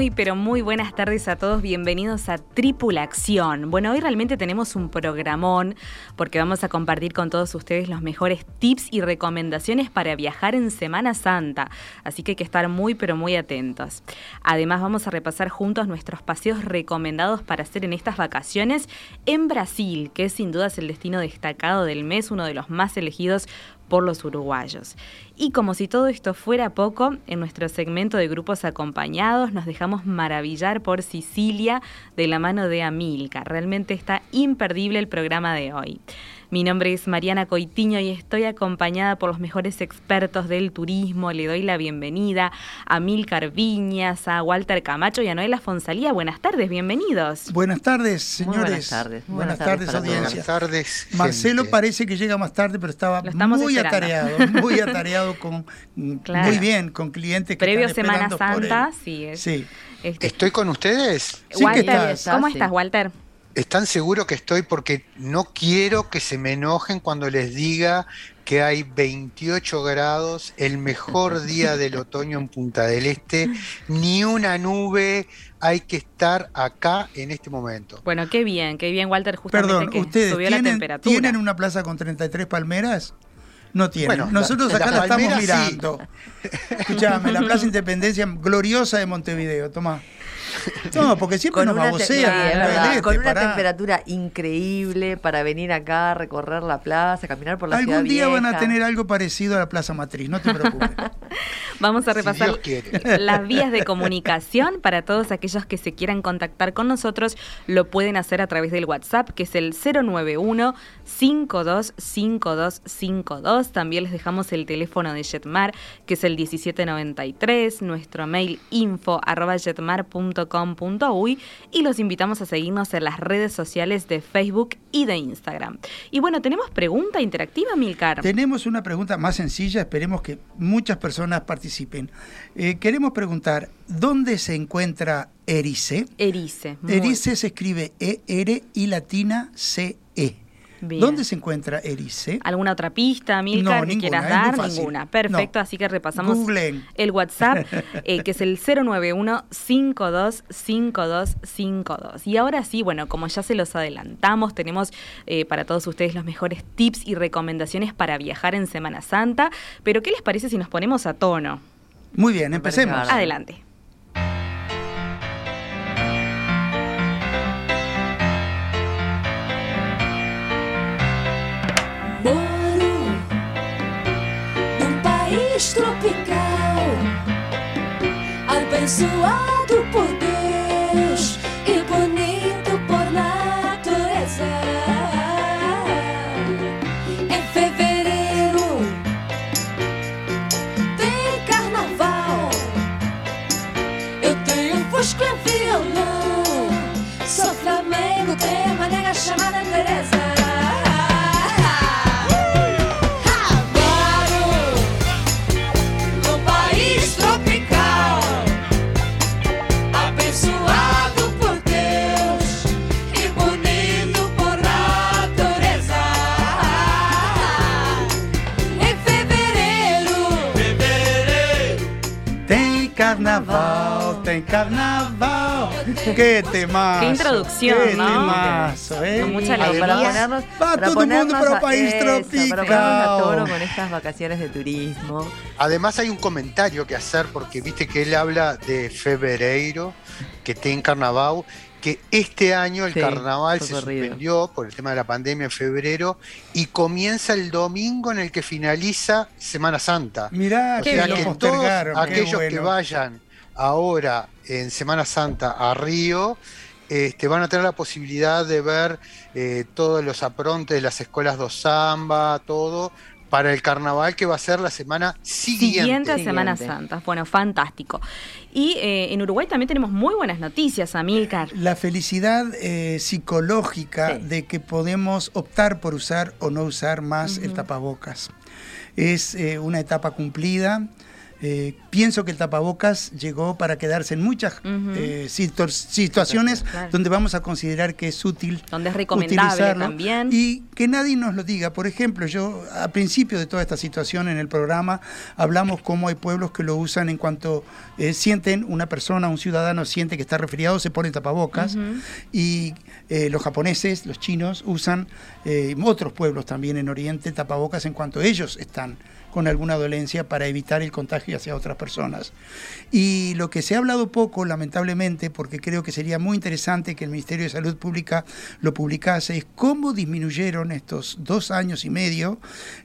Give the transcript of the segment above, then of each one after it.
Muy, pero muy buenas tardes a todos. Bienvenidos a Tripulación. Bueno, hoy realmente tenemos un programón porque vamos a compartir con todos ustedes los mejores tips y recomendaciones para viajar en Semana Santa. Así que hay que estar muy, pero muy atentos. Además, vamos a repasar juntos nuestros paseos recomendados para hacer en estas vacaciones en Brasil, que sin duda es el destino destacado del mes, uno de los más elegidos por los uruguayos. Y como si todo esto fuera poco, en nuestro segmento de grupos acompañados nos dejamos maravillar por Sicilia de la mano de Amilca. Realmente está imperdible el programa de hoy. Mi nombre es Mariana Coitiño y estoy acompañada por los mejores expertos del turismo. Le doy la bienvenida a Milcar Viñas, a Walter Camacho y a Noela Fonsalía. Buenas tardes, bienvenidos. Buenas tardes, señores. buenas tardes. Buenas, tardes, audiencia. Buenas tardes. Marcelo parece que llega más tarde, pero estaba muy esperando. atareado, muy atareado con Claro. muy bien con clientes que Previo están Semana Santa, él. sí. Es, Sí. este, ¿Estoy con ustedes? Sí, Walter. ¿cómo estás, Walter? ¿Están seguros que estoy? Porque no quiero que se me enojen cuando les diga que hay 28 grados, el mejor día del otoño en Punta del Este, ni una nube, hay que estar acá en este momento. Bueno, qué bien, qué bien, Walter, justamente Perdón, que ¿ustedes subió la temperatura. tienen una plaza con 33 palmeras? No. Bueno, Nosotros la- acá la la, estamos palmera sí. mirando. Escuchame, la Plaza Independencia gloriosa de Montevideo, toma. No, porque siempre nos te- babosean. verdad, Este, con una pará. temperatura increíble para venir acá, recorrer la plaza, caminar por la ciudad Algún día van a tener algo parecido a la Plaza Matriz, no te preocupes. Vamos a repasar las vías de comunicación para todos aquellos que se quieran contactar con nosotros. Lo pueden hacer a través del WhatsApp, que es el 091-525252. También les dejamos el teléfono de Jetmar, que es el 1793. Nuestro mail info arroba jetmar.com.uy. Y los invitamos a seguirnos en las redes sociales de Facebook y de Instagram. Y bueno, tenemos pregunta interactiva, Milcar. Tenemos una pregunta más sencilla, esperemos que muchas personas participen. Eh, queremos preguntar, ¿dónde se encuentra Erice? Erice. Erice se escribe E-R y latina C-E. Bien. ¿Dónde se encuentra Erice? ¿Alguna otra pista, Milcar, No, que ninguna, quieras dar? Ninguna. Perfecto, No. así que repasamos el WhatsApp, eh, que es el 091-525252. Y ahora sí, bueno, como ya se los adelantamos, tenemos eh, para todos ustedes los mejores tips y recomendaciones para viajar en Semana Santa. Pero, ¿qué les parece si nos ponemos a tono? Muy bien, empecemos. Adelante. Tropical, abençoado por Qué temazo. Qué introducción, qué ¿no? temazo, ¿eh? Con mucha alegría. para ponernos, Va para todo el mundo ponernos para país eso, Para ponernos a tropical. toro con estas vacaciones de turismo. Además hay un comentario que hacer porque viste que él habla de fevereiro, que está en carnaval, que este año el Sí, carnaval se corrido. suspendió por el tema de la pandemia en febrero y comienza el domingo en el que finaliza Semana Santa. Mirá, O que sea que todos aquellos que bueno. vayan ahora en Semana Santa a Río, este, van a tener la posibilidad de ver eh, todos los aprontes de las escuelas de samba, todo, para el carnaval que va a ser la semana siguiente. Siguiente a Semana. Santa. Bueno, fantástico. Y eh, en Uruguay también tenemos muy buenas noticias, Amilcar. La felicidad eh, psicológica Sí. de que podemos optar por usar o no usar más el tapabocas. Es eh, una etapa cumplida. Eh, pienso que el tapabocas llegó para quedarse en muchas eh, situ- situaciones Claro. donde vamos a considerar que es útil Donde es recomendable utilizarlo también. y que nadie nos lo diga. Por ejemplo, yo a principio de toda esta situación en el programa hablamos cómo hay pueblos que lo usan en cuanto eh, sienten una persona, un ciudadano siente que está resfriado, se pone tapabocas Ujú. y eh, los japoneses, los chinos usan, otros pueblos también en Oriente, tapabocas en cuanto ellos están con alguna dolencia para evitar el contagio hacia otras personas. Y lo que se ha hablado poco, lamentablemente, porque creo que sería muy interesante que el Ministerio de Salud Pública lo publicase, es cómo disminuyeron estos dos años y medio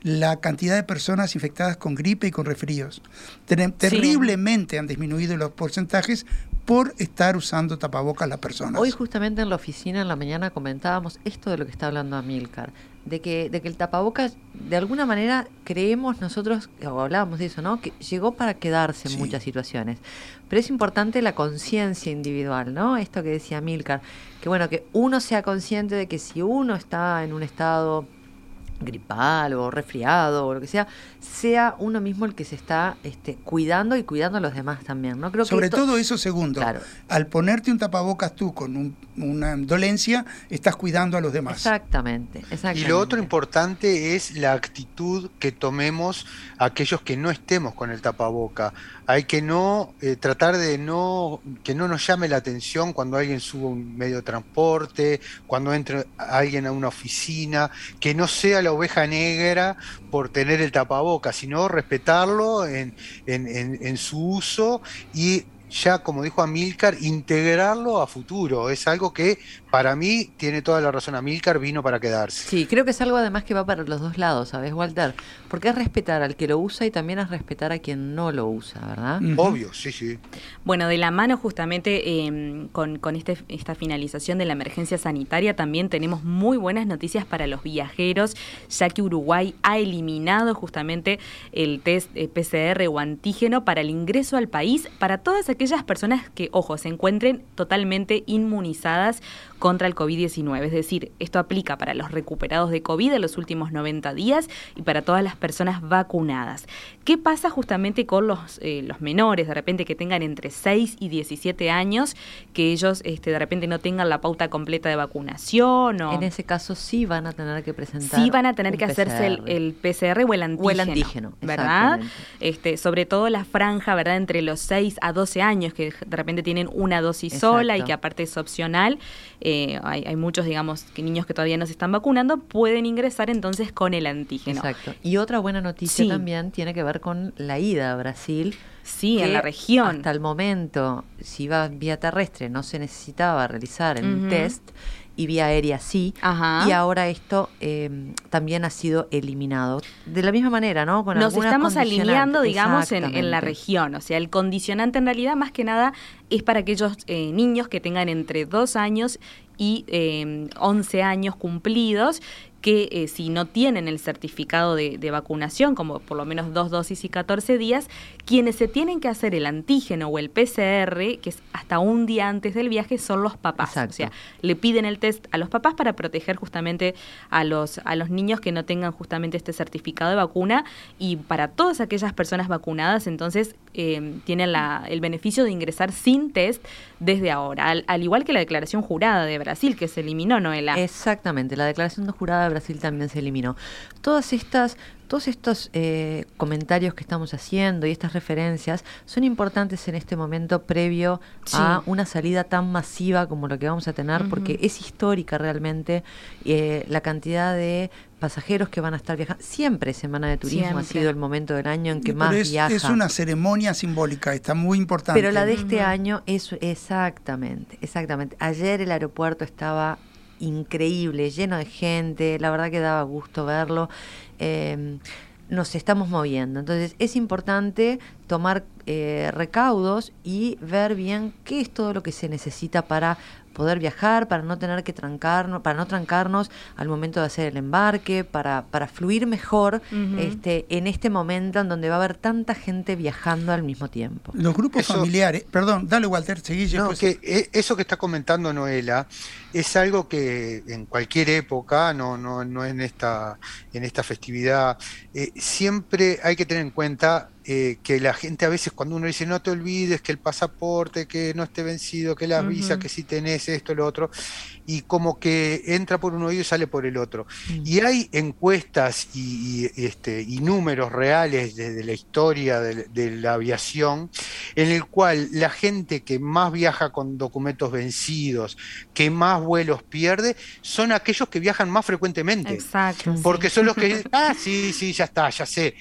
la cantidad de personas infectadas con gripe y con resfríos. Ter- Terriblemente han disminuido los porcentajes por estar usando tapabocas las personas. Hoy justamente en la oficina en la mañana comentábamos esto de lo que está hablando Amilcar, de que, de que el tapabocas, de alguna manera creemos nosotros, o hablábamos de eso, ¿no? Que llegó para quedarse en muchas situaciones. Pero es importante la conciencia individual, ¿no? Esto que decía Amilcar, que bueno, que uno sea consciente de que si uno está en un estado gripal o resfriado o lo que sea, sea uno mismo el que se está este, cuidando y cuidando a los demás también, ¿no? Creo Sobre que esto- todo eso segundo. Claro. Al ponerte un tapabocas tú con un- una dolencia, estás cuidando a los demás. Exactamente, exactamente. Y lo otro importante es la actitud que tomemos aquellos que no estemos con el tapaboca. Hay que no eh, tratar de no que no nos llame la atención cuando alguien sube un medio de transporte, cuando entre alguien a una oficina, que no sea la oveja negra por tener el tapaboca, sino respetarlo en, en- en- en su uso y ya, como dijo Amilcar, integrarlo a futuro. Es algo que para mí tiene toda la razón. Amilcar vino para quedarse. Sí, creo que es algo además que va para los dos lados, ¿sabes, Walter? Porque es respetar al que lo usa y también es respetar a quien no lo usa, ¿verdad? Obvio, sí, sí. Bueno, de la mano justamente eh, con, con este, esta finalización de la emergencia sanitaria también tenemos muy buenas noticias para los viajeros, ya que Uruguay ha eliminado justamente el test eh, PCR o antígeno para el ingreso al país para todas aquellas personas que, ojo, se encuentren totalmente inmunizadas contra el COVID-19. Es decir, esto aplica para los recuperados de COVID en los últimos 90 días y para todas las personas vacunadas. ¿Qué pasa justamente con los, eh, los menores, de repente que tengan entre 6 y 17 años, que ellos este, de repente no tengan la pauta completa de vacunación o En ese caso sí van a tener que presentar. sí van a tener que hacerse el, PCR. el PCR o el antígeno. O el antígeno, ¿verdad? Este, sobre todo la franja, ¿verdad? Entre los 6 a 12 años, que de repente tienen una dosis sola y que aparte es opcional. Eh, hay, hay muchos, digamos, que niños que todavía no se están vacunando, pueden ingresar entonces con el antígeno. Exacto. Y otra buena noticia Sí. también tiene que ver con la ida a Brasil. Sí, en la región. Hasta el momento, si iba vía terrestre, no se necesitaba realizar el Ujú. test y vía aérea sí. Ajá. Y ahora esto eh, también ha sido eliminado. De la misma manera, ¿no? Con Nos estamos alineando, digamos, en, en la región. O sea, el condicionante en realidad, más que nada, es para aquellos eh, niños que tengan entre 2 años y eh, 11 años cumplidos que eh, si no tienen el certificado de, de vacunación, como por lo menos dos dosis y 14 días, quienes se tienen que hacer el antígeno o el PCR, que es hasta un día antes del viaje, son los papás. Exacto. O sea, le piden el test a los papás para proteger justamente a los, a los niños que no tengan justamente este certificado de vacuna y para todas aquellas personas vacunadas, entonces eh, tienen la, el beneficio de ingresar sin test desde ahora, al, al igual que la declaración jurada de Brasil que se eliminó, Noela. Exactamente, la declaración de jurada de Brasil también se eliminó. Todas estas todos estos eh, comentarios que estamos haciendo y estas referencias son importantes en este momento previo a una salida tan masiva como lo que vamos a tener, porque es histórica realmente eh, la cantidad de pasajeros que van a estar viajando. Siempre Semana de Turismo ha sido el momento del año en que Pero más es, viaja. es una ceremonia simbólica, está muy importante. Pero la de este año es exactamente, exactamente. Ayer el aeropuerto estaba increíble, lleno de gente, la verdad que daba gusto verlo. Eh, nos estamos moviendo, entonces es importante tomar eh, recaudos y ver bien qué es todo lo que se necesita para poder viajar, para no tener que trancarnos, para no trancarnos al momento de hacer el embarque, para, para fluir mejor este, en este momento en donde va a haber tanta gente viajando al mismo tiempo. Los grupos Eso- familiares, perdón, dale Walter, seguí. No, que eh, eso que está comentando Noela es algo que en cualquier época, no, no, no en esta, en esta festividad, eh, siempre hay que tener en cuenta eh, que la gente a veces cuando uno dice no te olvides que el pasaporte, que no esté vencido, que la visa, Ujú. que si tenés esto, lo otro, y como que entra por un oído y sale por el otro. Y hay encuestas y, y, este, y números reales desde la historia de, de la aviación en el cual la gente que más viaja con documentos vencidos, que más vuelos pierde, son aquellos que viajan más frecuentemente. Exacto. sí. Porque son los que dicen, ah, sí, sí, ya está, ya sé.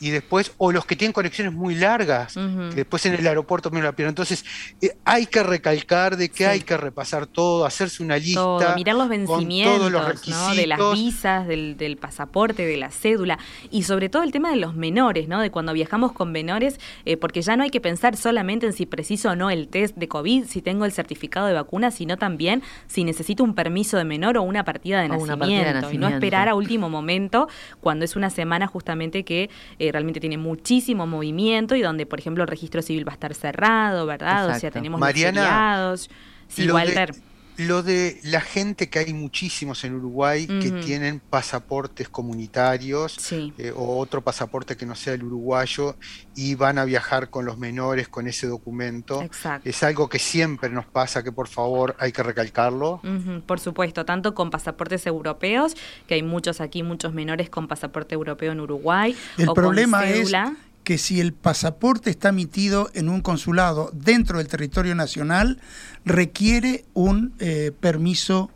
Y después, o los que tienen conexiones muy largas, que después en el aeropuerto me la pierden. Entonces, eh, hay que recalcar de que Sí. hay que repasar todo, hacerse una lista. todo, mirar los vencimientos, todos los ¿no? de las visas, del, del pasaporte, de la cédula y sobre todo el tema de los menores, ¿no? De cuando viajamos con menores, eh, porque ya no hay que pensar solamente en si preciso o no el test de COVID, si tengo el certificado de vacuna, sino también si necesito un permiso de menor o una partida de, O una nacimiento, partida de y no esperar a último momento cuando es una semana justamente que eh, realmente tiene muchísimo movimiento y donde, por ejemplo, el registro civil va a estar cerrado, ¿verdad? O sea, tenemos los Mariana, feriados. Sí, lo de- Walter. Lo de la gente que hay muchísimos en Uruguay que tienen pasaportes comunitarios Sí. eh, o otro pasaporte que no sea el uruguayo y van a viajar con los menores con ese documento. Exacto. Es algo que siempre nos pasa, que por favor hay que recalcarlo. Por supuesto, tanto con pasaportes europeos, que hay muchos aquí, muchos menores con pasaporte europeo en Uruguay. El o con problema es cédula. Que si el pasaporte está emitido en un consulado dentro del territorio nacional, requiere un eh, permiso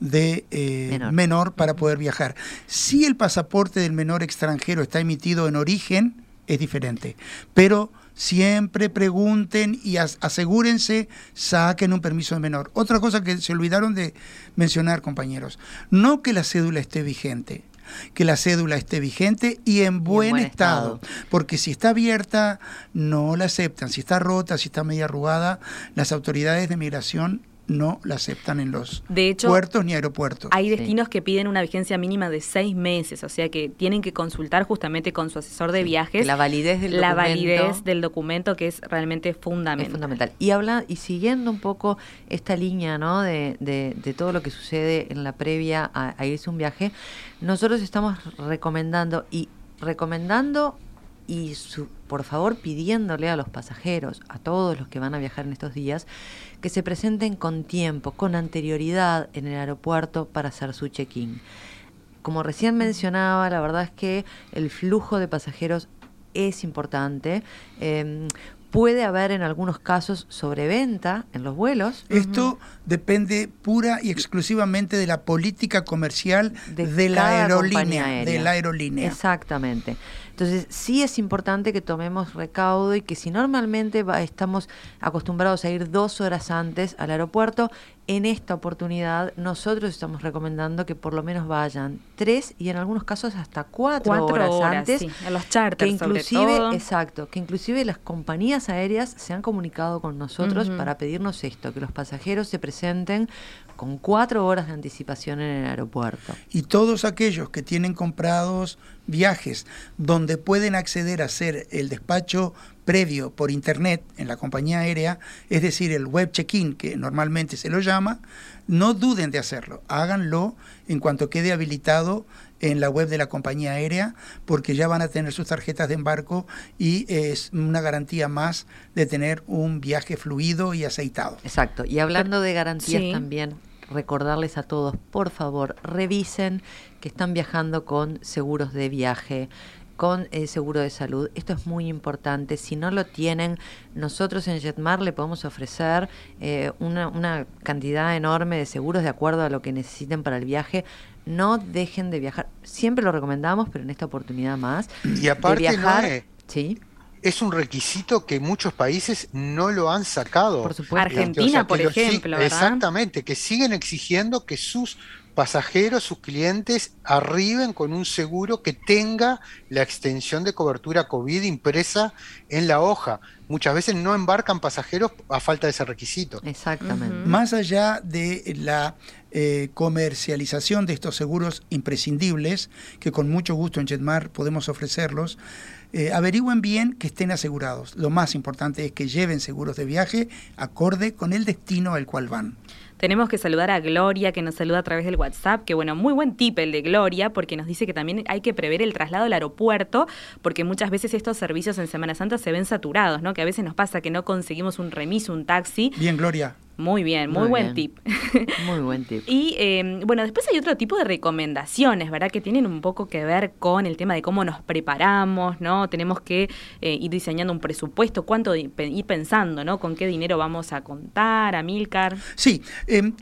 de eh, Menor. menor. para poder viajar. Si el pasaporte del menor extranjero está emitido en origen, es diferente. Pero siempre pregunten y as- asegúrense, saquen un permiso de menor. Otra cosa que se olvidaron de mencionar, compañeros, no que la cédula esté vigente, que la cédula esté vigente y en buen, buen estado. estado. Porque si está abierta, no la aceptan. Si está rota, si está media arrugada, las autoridades de migración no la aceptan en los De hecho, puertos ni aeropuertos. Hay Sí. destinos que piden una vigencia mínima de seis meses, o sea que tienen que consultar justamente con su asesor de viajes la validez del la documento validez del documento que es realmente es fundamental. Y habla y siguiendo un poco esta línea, ¿no? De, de- de todo lo que sucede en la previa a, a irse a un viaje, nosotros estamos recomendando y recomendando y su- por favor pidiéndole a los pasajeros, a todos los que van a viajar en estos días, que se presenten con tiempo, con anterioridad en el aeropuerto para hacer su check-in. Como recién mencionaba, la verdad es que el flujo de pasajeros es importante. Eh, puede haber en algunos casos sobreventa en los vuelos. Esto depende pura y exclusivamente de la política comercial de, de la aerolínea. De la aerolínea. Exactamente. Entonces, sí es importante que tomemos recaudo y que si normalmente va- estamos acostumbrados a ir dos horas antes al aeropuerto, en esta oportunidad nosotros estamos recomendando que por lo menos vayan tres y en algunos casos hasta cuatro, Cuatro horas, horas, antes. sí, a los Que charters sobre inclusive, todo. exacto, que inclusive las compañías aéreas se han comunicado con nosotros para pedirnos esto, que los pasajeros se presenten con cuatro horas de anticipación en el aeropuerto. Y todos aquellos que tienen comprados viajes donde pueden acceder a hacer el despacho previo por internet en la compañía aérea, es decir, el web check-in que normalmente se lo llama, no duden de hacerlo, háganlo en cuanto quede habilitado en la web de la compañía aérea, porque ya van a tener sus tarjetas de embarco y es una garantía más de tener un viaje fluido y aceitado. Exacto. Y hablando de garantías sí. también, recordarles a todos, por favor, revisen que están viajando con seguros de viaje con el seguro de salud. Esto es muy importante. Si no lo tienen, nosotros en Jetmar le podemos ofrecer eh, una, una cantidad enorme de seguros de acuerdo a lo que necesiten para el viaje. No dejen de viajar. Siempre lo recomendamos, pero en esta oportunidad más. Y aparte, de viajar, sí, es un requisito que muchos países no lo han sacado. por supuesto. Argentina, por ejemplo, ¿verdad? Exactamente, que siguen exigiendo que sus pasajeros, sus clientes, arriben con un seguro que tenga la extensión de cobertura COVID impresa en la hoja. Muchas veces no embarcan pasajeros a falta de ese requisito. Exactamente. Más allá de la eh, comercialización de estos seguros imprescindibles, que con mucho gusto en Jetmar podemos ofrecerlos, eh, averigüen bien que estén asegurados. Lo más importante es que lleven seguros de viaje acorde con el destino al cual van. Tenemos que saludar a Gloria, que nos saluda a través del WhatsApp, que bueno, muy buen tip el de Gloria, porque nos dice que también hay que prever el traslado al aeropuerto, porque muchas veces estos servicios en Semana Santa se ven saturados, ¿no? Que a veces nos pasa que no conseguimos un remis, un taxi. Bien, Gloria. Muy bien, muy, Muy buen bien. tip. Muy buen tip. Y eh, bueno, después hay otro tipo de recomendaciones, ¿verdad? Que tienen un poco que ver con el tema de cómo nos preparamos, ¿no? Tenemos que eh, ir diseñando un presupuesto, cuánto ir pensando, ¿no? Con qué dinero vamos a contar, a Milcar. Sí, eh,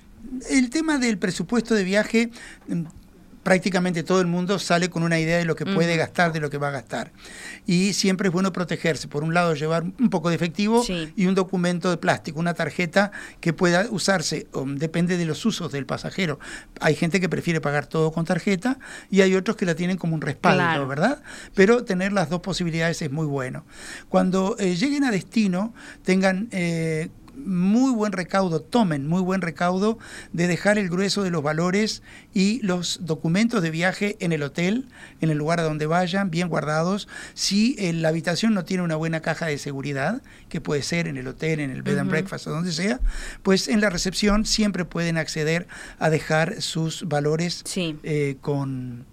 el tema del presupuesto de viaje, mm, prácticamente todo el mundo sale con una idea de lo que puede gastar, de lo que va a gastar. Y siempre es bueno protegerse. Por un lado, llevar un poco de efectivo Sí. y un documento de plástico, una tarjeta que pueda usarse. um, depende de los usos del pasajero. Hay gente que prefiere pagar todo con tarjeta y hay otros que la tienen como un respaldo, Claro. ¿verdad? Pero tener las dos posibilidades es muy bueno. Cuando eh, lleguen a destino, tengan eh, muy buen recaudo, tomen muy buen recaudo de dejar el grueso de los valores y los documentos de viaje en el hotel, en el lugar a donde vayan, bien guardados. Si eh, la habitación no tiene una buena caja de seguridad, que puede ser en el hotel, en el bed and breakfast o donde sea, pues en la recepción siempre pueden acceder a dejar sus valores Sí. eh, con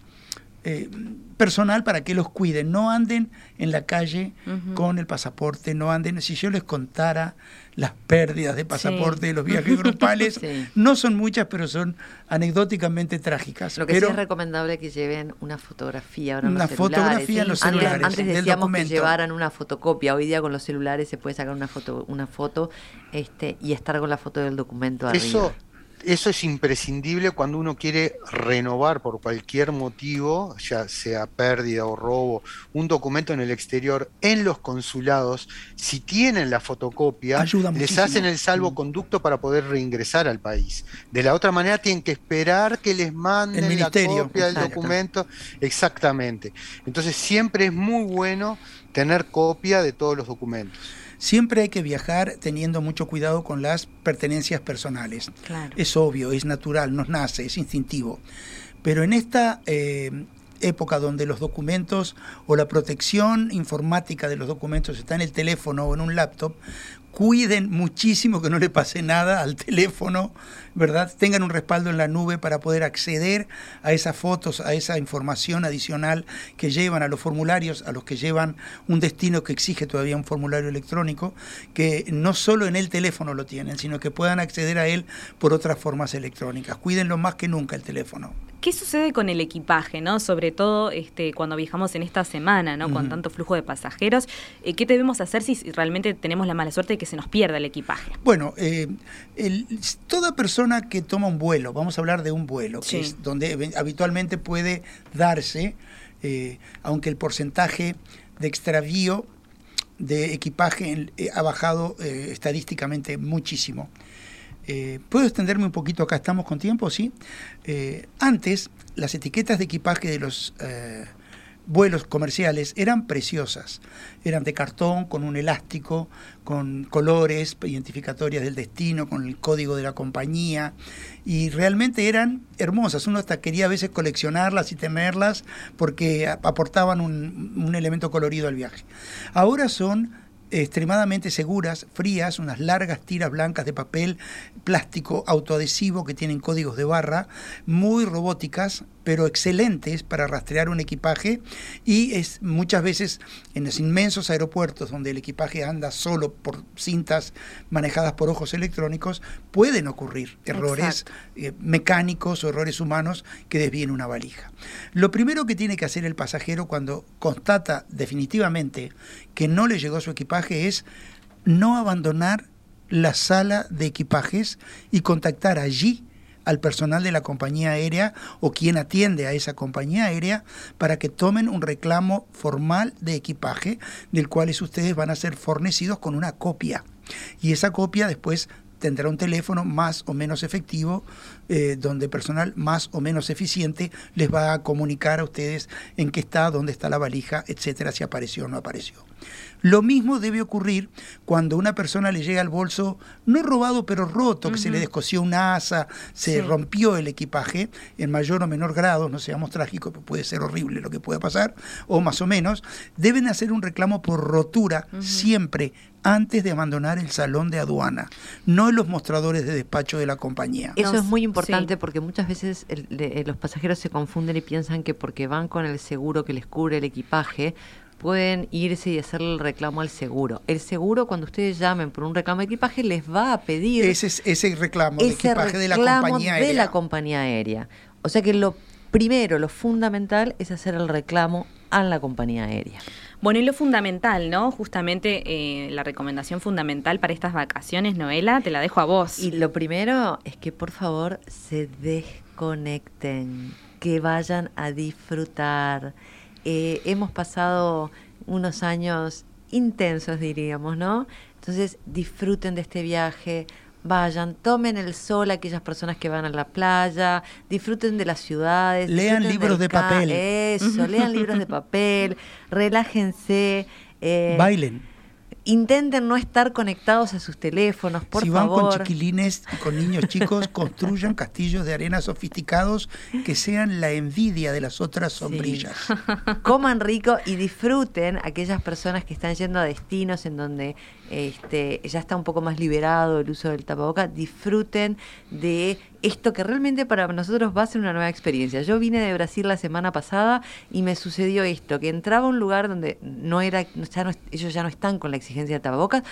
eh, personal para que los cuiden. No anden en la calle con el pasaporte, no anden. Si yo les contara las pérdidas de pasaporte de los viajes grupales, Sí. no son muchas, pero son anecdóticamente trágicas. Lo que pero sí es recomendable que lleven una fotografía ahora en Una los celulares, fotografía en los Antes- celulares, Antes, del decíamos documento. que llevaran una fotocopia. Hoy día con los celulares se puede sacar una foto, una foto este, y estar con la foto del documento arriba. Eso, eso es imprescindible cuando uno quiere renovar por cualquier motivo, ya sea pérdida o robo, un documento en el exterior, en los consulados, si tienen la fotocopia, Ayuda les muchísimo. hacen el salvoconducto para poder reingresar al país. De la otra manera tienen que esperar que les manden El la copia del documento. Exactamente. Entonces siempre es muy bueno tener copia de todos los documentos. Siempre hay que viajar teniendo mucho cuidado con las pertenencias personales. Claro. Es obvio, es natural, nos nace, es instintivo. Pero en esta eh, época donde los documentos o la protección informática de los documentos está en el teléfono o en un laptop, cuiden muchísimo que no le pase nada al teléfono, ¿verdad? Tengan un respaldo en la nube para poder acceder a esas fotos, a esa información adicional que llevan a los formularios, a los que llevan un destino que exige todavía un formulario electrónico, que no solo en el teléfono lo tienen, sino que puedan acceder a él por otras formas electrónicas. Cuídenlo más que nunca el teléfono. ¿Qué sucede con el equipaje, no? Sobre todo este, cuando viajamos en esta semana, ¿no? Con tanto flujo de pasajeros. Eh, ¿Qué debemos hacer si realmente tenemos la mala suerte de que se nos pierda el equipaje? Bueno, eh, el- toda persona que toma un vuelo, vamos a hablar de un vuelo, que Sí. es donde habitualmente puede darse, eh, aunque el porcentaje de extravío de equipaje ha bajado estadísticamente muchísimo. Eh, ¿Puedo extenderme un poquito acá? ¿Estamos con tiempo? Sí. Eh, antes, las etiquetas de equipaje de los eh, vuelos comerciales eran preciosas. Eran de cartón, con un elástico, con colores identificatorias del destino, con el código de la compañía. Y realmente eran hermosas. Uno hasta quería a veces coleccionarlas y tenerlas porque aportaban un elemento colorido al viaje. Ahora son extremadamente seguras, frías, unas largas tiras blancas de papel, plástico autoadhesivo que tienen códigos de barra, muy robóticas, pero excelentes para rastrear un equipaje y es muchas veces en los inmensos aeropuertos donde el equipaje anda solo por cintas manejadas por ojos electrónicos, pueden ocurrir errores eh, mecánicos o errores humanos que desvíen una valija. Lo primero que tiene que hacer el pasajero cuando constata definitivamente que no le llegó su equipaje es no abandonar la sala de equipajes y contactar allí al personal de la compañía aérea o quien atiende a esa compañía aérea para que tomen un reclamo formal de equipaje del cual ustedes van a ser fornecidos con una copia. Y esa copia después tendrá un teléfono más o menos efectivo, eh, donde personal más o menos eficiente les va a comunicar a ustedes en qué está, dónde está la valija, etcétera, si apareció o no apareció. Lo mismo debe ocurrir cuando una persona le llega al bolso, no robado, pero roto, que se le descosió una asa, se Sí. rompió el equipaje, en mayor o menor grado, no seamos trágicos, pero puede ser horrible lo que pueda pasar, o más o menos, deben hacer un reclamo por rotura siempre antes de abandonar el salón de aduana, no en los mostradores de despacho de la compañía. Eso es muy sí. importante porque muchas veces el- le- los pasajeros se confunden y piensan que porque van con el seguro que les cubre el equipaje, pueden irse y hacerle el reclamo al seguro. El seguro, cuando ustedes llamen por un reclamo de equipaje, les va a pedir Ese es ese reclamo de ese equipaje de la reclamo compañía de aérea. la compañía aérea. O sea que lo primero, lo fundamental es hacer el reclamo a la compañía aérea. Bueno, y lo fundamental, ¿no? Justamente eh, la recomendación fundamental para estas vacaciones, Noela, te la dejo a vos. Y lo primero es que por favor se desconecten, que vayan a disfrutar. Eh, hemos pasado unos años intensos, diríamos, ¿no? Entonces disfruten de este viaje, vayan, tomen el sol aquellas personas que van a la playa, disfruten de las ciudades. Lean libros de papel. Eso, lean libros de papel, relájense. eh, Bailen. Intenten no estar conectados a sus teléfonos, por si van favor. con chiquilines y con niños chicos, construyan castillos de arena sofisticados que sean la envidia de las otras sombrillas. Coman rico y disfruten aquellas personas que están yendo a destinos en donde este, ya está un poco más liberado el uso del tapaboca. Disfruten de esto que realmente para nosotros va a ser una nueva experiencia. Yo vine de Brasil la semana pasada y me sucedió esto, que entraba a un lugar donde no era, ellos ya no están con la exigencia de tapabocas,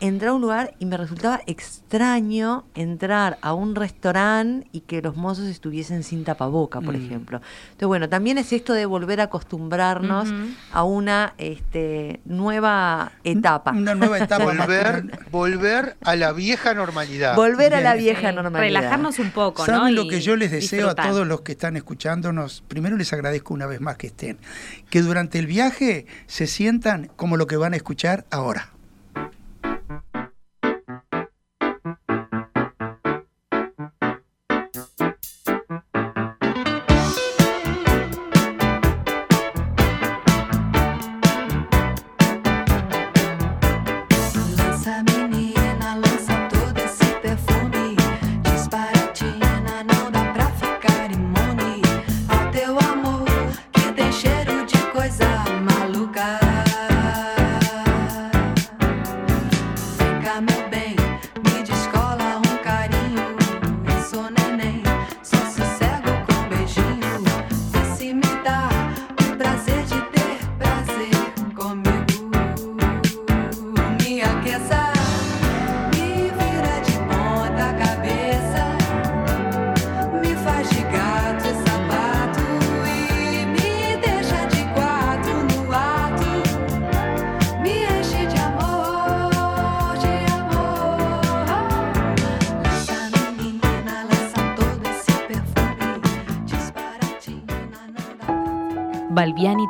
entraba a un lugar y me resultaba extraño entrar a un restaurante y que los mozos estuviesen sin tapaboca, por Mm. ejemplo. Entonces, bueno, también es esto de volver a acostumbrarnos a una este, nueva etapa. Una nueva etapa. Volver, a la vieja normalidad. Volver a la vieja normalidad. Relajarnos un poco, ¿no? ¿Saben lo Y que yo les deseo disfrutar. a todos los que están escuchándonos? Primero les agradezco una vez más que estén. Que durante el viaje se sientan como lo que van a escuchar ahora.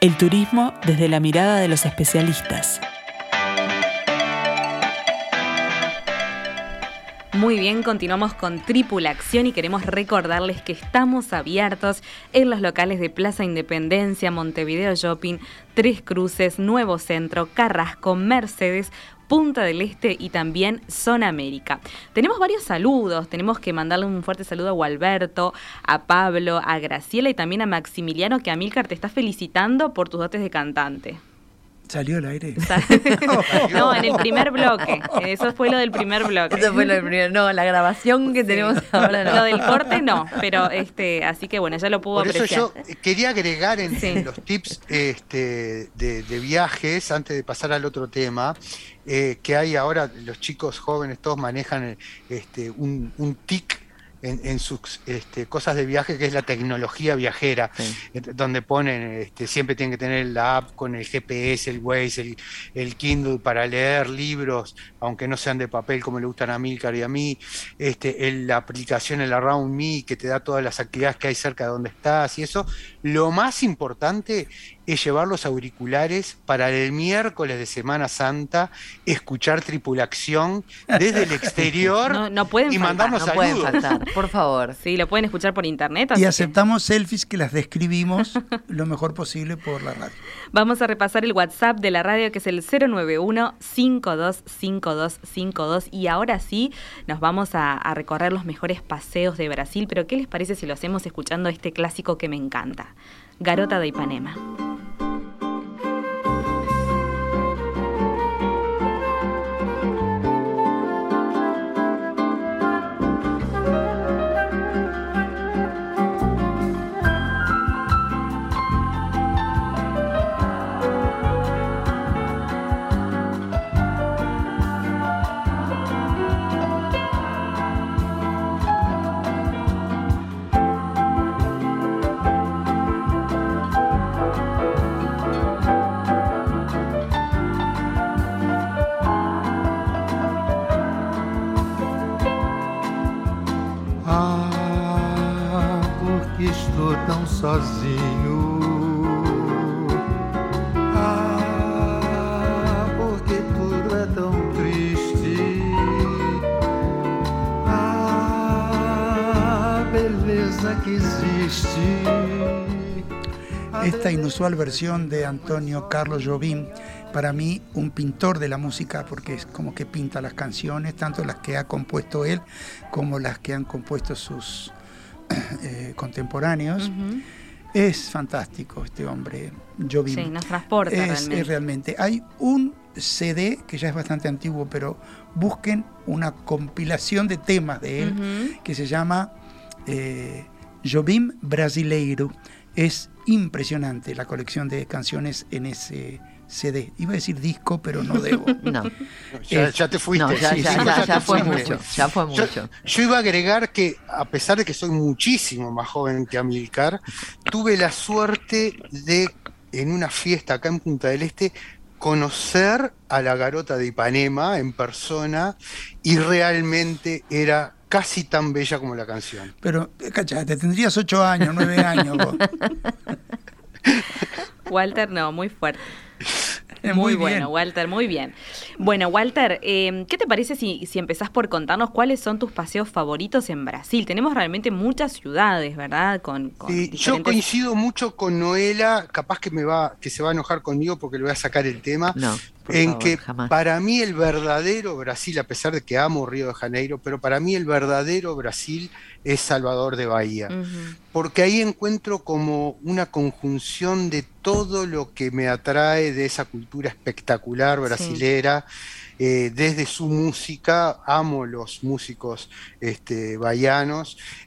el turismo desde la mirada de los especialistas. Muy bien, continuamos con Tripula Acción y queremos recordarles que estamos abiertos en los locales de Plaza Independencia, Montevideo Shopping, Tres Cruces, Nuevo Centro, Carrasco, Mercedes, Punta del Este y también Zona América. Tenemos varios saludos, tenemos que mandarle un fuerte saludo a Gualberto, a Pablo, a Graciela y también a Maximiliano que Amílcar te está felicitando por tus dotes de cantante. ¿Salió al aire? No, en el primer bloque. Eso fue lo del primer bloque. Eso fue lo del primer. No, la grabación que tenemos ahora no. Lo del corte no, pero este, así que bueno, ya lo pudo Por eso apreciar. yo quería agregar en, Sí. en los tips este, de, de viajes, antes de pasar al otro tema, eh, que hay ahora, los chicos jóvenes todos manejan este, un, un tic en, en sus este, cosas de viaje, que es la tecnología viajera, Sí. ent- donde ponen, este, siempre tienen que tener la app con el GPS, el Waze, el, el Kindle para leer libros, aunque no sean de papel como le gustan a Milcar y a mí, este, el- la aplicación, el Around Me, que te da todas las actividades que hay cerca de donde estás y eso. Lo más importante es llevar los auriculares para el miércoles de Semana Santa, escuchar Tripulación desde el exterior No, no pueden y faltar, mandarnos No pueden saludos. faltar, por favor. Sí, lo pueden escuchar por internet. Y que aceptamos selfies que las describimos lo mejor posible por la radio. Vamos a repasar el WhatsApp de la radio que es el 091-525252 y ahora sí nos vamos a, a recorrer los mejores paseos de Brasil, pero ¿qué les parece si lo hacemos escuchando este clásico que me encanta? Garota de Ipanema. Estou tão sozinho. Ah, porque triste. Ah. Esta inusual versión de Antonio Carlos Jobim, para mí un pintor de la música, porque es como que pinta las canciones, tanto las que ha compuesto él como las que han compuesto sus eh, contemporáneos. Es fantástico este hombre, Jobim. Sí, nos transporta es, realmente. es realmente. Hay un CD que ya es bastante antiguo, pero busquen una compilación de temas de él que se llama eh, Jobim Brasileiro. Es impresionante la colección de canciones en ese CD. Iba a decir disco, pero no debo. No, Ya, Eh, ya te fuiste. no, ya, sí, ya, sí, ya, te ya fue fuiste. mucho, ya fue Yo, mucho. yo iba a agregar que, a pesar de que soy muchísimo más joven que Amilcar, tuve la suerte de, en una fiesta acá en Punta del Este, conocer a la garota de Ipanema en persona y realmente era casi tan bella como la canción. Pero, eh, cachate, tendrías ocho años, nueve años vos. Walter, no, muy fuerte. Muy, muy bueno, bien. Walter, muy bien. Bueno, Walter, eh, ¿qué te parece si, si empezás por contarnos cuáles son tus paseos favoritos en Brasil? Tenemos realmente muchas ciudades, ¿verdad? Con, con Sí, yo coincido mucho con Noela, capaz que me va, que se va a enojar conmigo porque le voy a sacar el tema. No, por en favor, que jamás. para mí el verdadero Brasil, a pesar de que amo Río de Janeiro, pero para mí el verdadero Brasil es Salvador de Bahía, porque ahí encuentro como una conjunción de todo lo que me atrae de esa cultura espectacular brasilera. Eh, desde su música, amo los músicos este,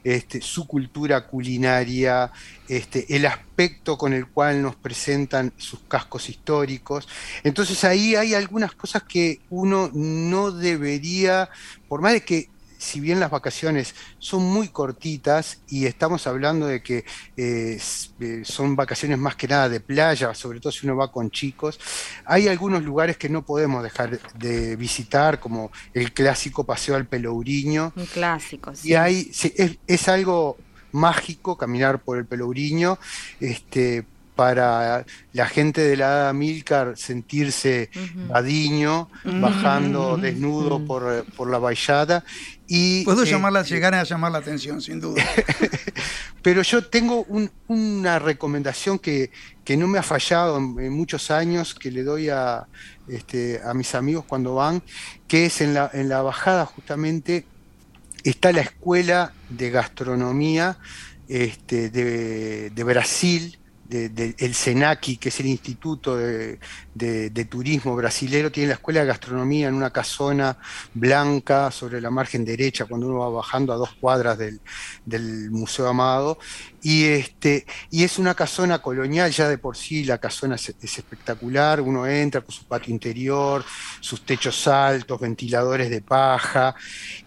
este, su cultura culinaria, este, el aspecto con el cual nos presentan sus cascos históricos. Entonces ahí hay algunas cosas que uno no debería, por más de que si bien las vacaciones son muy cortitas y estamos hablando de que eh, eh, son vacaciones más que nada de playa, sobre todo si uno va con chicos, hay algunos lugares que no podemos dejar de visitar, como el clásico Paseo al Pelourinho, Un clásico, sí. y hay, sí, es, es algo mágico caminar por el Pelourinho, este, para la gente de la Milcar sentirse badiño, bajando desnudo por, por la vallada. Y, Puedo eh, llamarla, llegar a llamar la atención, sin duda. pero yo tengo un- una recomendación que, que no me ha fallado en, en muchos años, que le doy a, este, a mis amigos cuando van, que es en la, en la bajada justamente está la Escuela de Gastronomía este, de, de Brasil, el SENACI, que es el Instituto de, Turismo Brasilero, tiene la Escuela de Gastronomía en una casona blanca sobre la margen derecha, cuando uno va bajando a dos cuadras del, Museo Amado. Y, este, y es una casona colonial, ya de por sí la casona es, es espectacular, uno entra con su patio interior, sus techos altos, ventiladores de paja,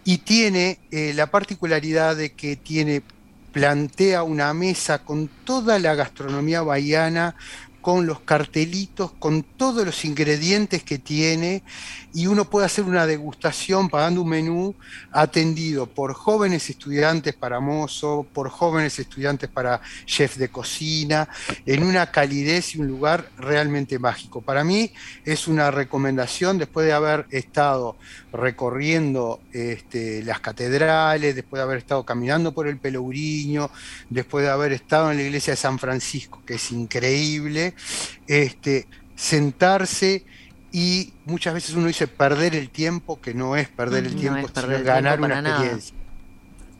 y tiene eh, la particularidad de que tiene, plantea una mesa con toda la gastronomía bahiana, con los cartelitos, con todos los ingredientes que tiene, y uno puede hacer una degustación pagando un menú atendido por jóvenes estudiantes para mozo, por jóvenes estudiantes para chef de cocina, en una calidez y un lugar realmente mágico. Para mí es una recomendación después de haber estado recorriendo este, las catedrales, después de haber estado caminando por el Pelourinho, después de haber estado en la iglesia de San Francisco, que es increíble, este, sentarse y muchas veces uno dice perder el tiempo, que no es perder el No tiempo, es perder sino el ganar tiempo una para nada. experiencia.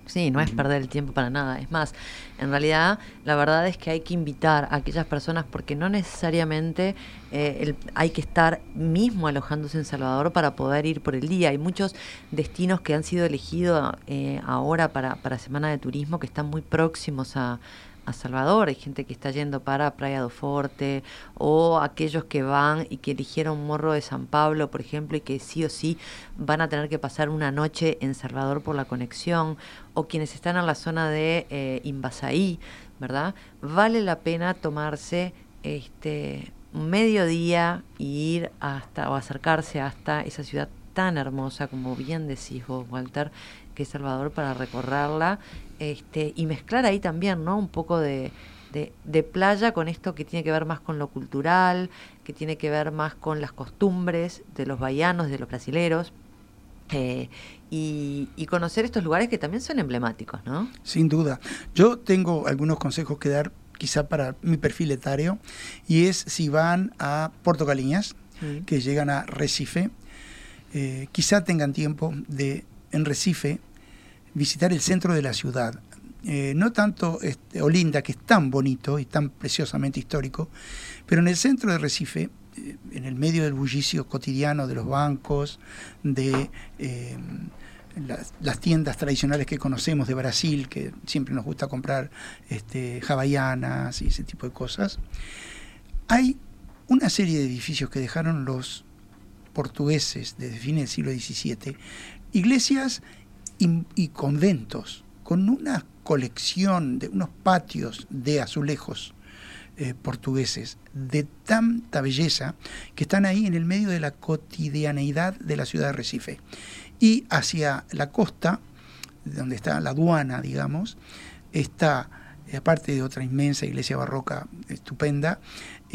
Sí, no es perder el tiempo para nada. Es más, en realidad la verdad es que hay que invitar a aquellas personas porque no necesariamente eh, el- hay que estar mismo alojándose en Salvador para poder ir por el día. Hay muchos destinos que han sido elegidos eh, ahora para, para Semana de Turismo que están muy próximos a, a Salvador. Hay gente que está yendo para Praia do Forte o aquellos que van y que eligieron Morro de San Pablo, por ejemplo, y que sí o sí van a tener que pasar una noche en Salvador por la conexión, o quienes están en la zona de eh, Invasaí, ¿verdad? Vale la pena tomarse este mediodía y ir hasta o acercarse hasta esa ciudad tan hermosa como bien decís vos, Walter, que es Salvador para recorrerla este, y mezclar ahí también, ¿no? Un poco de, de, de playa con esto que tiene que ver más con lo cultural, que tiene que ver más con las costumbres de los bahianos, de los brasileros, eh, y, y conocer estos lugares que también son emblemáticos, ¿no? Sin duda. Yo tengo algunos consejos que dar quizá para mi perfil etario y es si van a Puerto Caliñas, que llegan a Recife, eh, quizá tengan tiempo de en Recife visitar el centro de la ciudad. Eh, no tanto este, Olinda, que es tan bonito y tan preciosamente histórico, pero en el centro de Recife, eh, en el medio del bullicio cotidiano de los bancos, de eh, las, tiendas tradicionales que conocemos de Brasil, que siempre nos gusta comprar este, y ese tipo de cosas, hay una serie de edificios que dejaron los portugueses desde fines del siglo XVII, iglesias y, conventos, con una colección de unos patios de azulejos eh, portugueses de tanta belleza que están ahí en el medio de la cotidianeidad de la ciudad de Recife. Y hacia la costa, donde está la aduana, digamos, está, eh, aparte de otra inmensa iglesia barroca estupenda,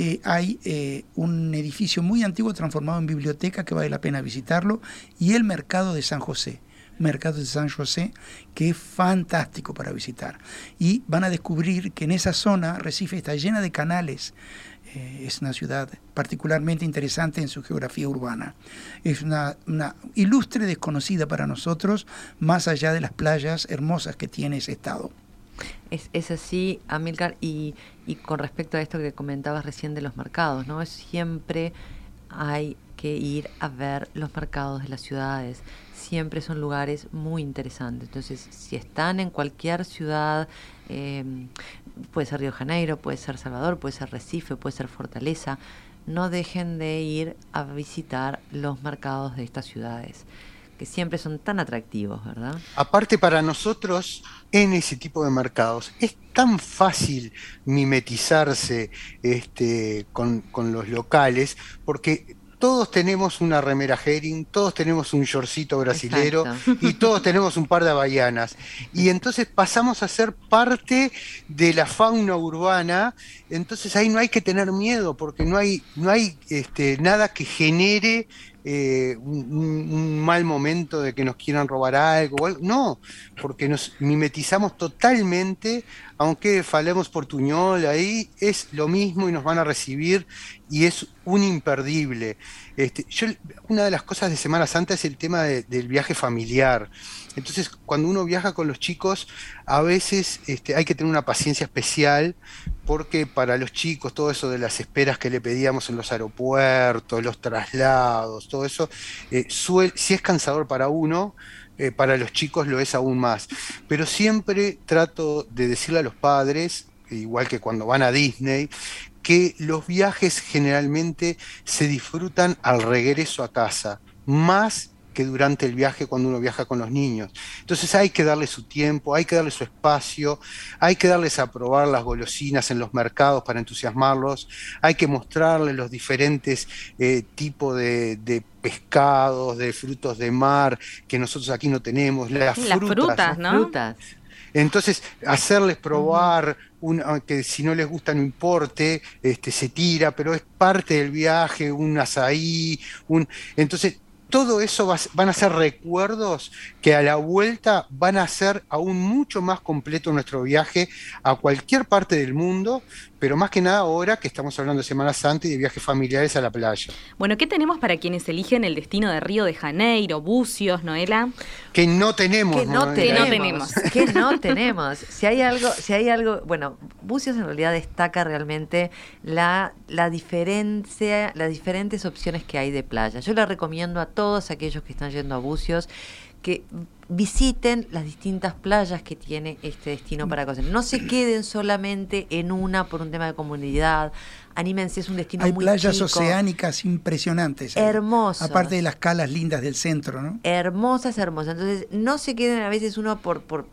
eh, hay eh, un edificio muy antiguo transformado en biblioteca que vale la pena visitarlo y el mercado de San José. Mercado de San José, que es fantástico para visitar. Y van a descubrir que en esa zona Recife está llena de canales. Eh, es una ciudad particularmente interesante en su geografía urbana. Es una, una ilustre desconocida para nosotros, más allá de las playas hermosas que tiene ese estado. Es, es así, Amilcar, y, y con respecto a esto que comentabas recién de los mercados, ¿no? Siempre hay que ir a ver los mercados de las ciudades. Siempre son lugares muy interesantes. Entonces, si están en cualquier ciudad, eh, puede ser Río Janeiro, puede ser Salvador, puede ser Recife, puede ser Fortaleza, no dejen de ir a visitar los mercados de estas ciudades, que siempre son tan atractivos, ¿verdad? Aparte para nosotros, en ese tipo de mercados, es tan fácil mimetizarse este, con, con los locales, porque todos tenemos una remera herring, todos tenemos un shortcito brasilero Exacto. y todos tenemos un par de havaianas. Y entonces pasamos a ser parte de la fauna urbana, entonces ahí no hay que tener miedo porque no hay, no hay este, nada que genere eh, un, mal momento de que nos quieran robar algo. algo. No, porque nos mimetizamos totalmente, aunque falemos portuñol ahí, es lo mismo y nos van a recibir y es un imperdible. Este, yo, una de las cosas de Semana Santa es el tema de- del viaje familiar. Entonces, cuando uno viaja con los chicos, a veces este, hay que tener una paciencia especial porque para los chicos todo eso de las esperas que le pedíamos en los aeropuertos, los traslados, todo eso, eh, si es cansador para uno, eh, para los chicos lo es aún más. Pero siempre trato de decirle a los padres, igual que cuando van a Disney, que los viajes generalmente se disfrutan al regreso a casa, más que durante el viaje cuando uno viaja con los niños. Entonces hay que darle su tiempo, hay que darle su espacio, hay que darles a probar las golosinas en los mercados para entusiasmarlos, hay que mostrarles los diferentes eh, tipos de, de pescados, de frutos de mar que nosotros aquí no tenemos, las, Las frutas, ¿no? Frutas. entonces, hacerles probar un, que si no les gusta no importe, este, se tira, pero es parte del viaje, un azaí, un. Entonces, todo eso va van a ser recuerdos que a la vuelta van a hacer aún mucho más completo nuestro viaje a cualquier parte del mundo, pero más que nada ahora que estamos hablando de Semana Santa y de viajes familiares a la playa. Bueno, ¿qué tenemos para quienes eligen el destino de Río de Janeiro, Bucios, Noela? Que no tenemos. que no, ¿no? Que no tenemos, tenemos. que no tenemos. Si hay algo, si hay algo, bueno, Bucios en realidad destaca realmente la, la diferencia, las diferentes opciones que hay de playa. Yo le recomiendo a todos aquellos que están yendo a Bucios que visiten las distintas playas que tiene este destino para conocer. No se queden solamente en una por un tema de comunidad. Anímense, es un destino Hay muy playas chico. oceánicas impresionantes. Hermosas. Aparte de las calas lindas del centro, ¿no? hermosas, hermosas. Entonces, no se queden a veces uno por, por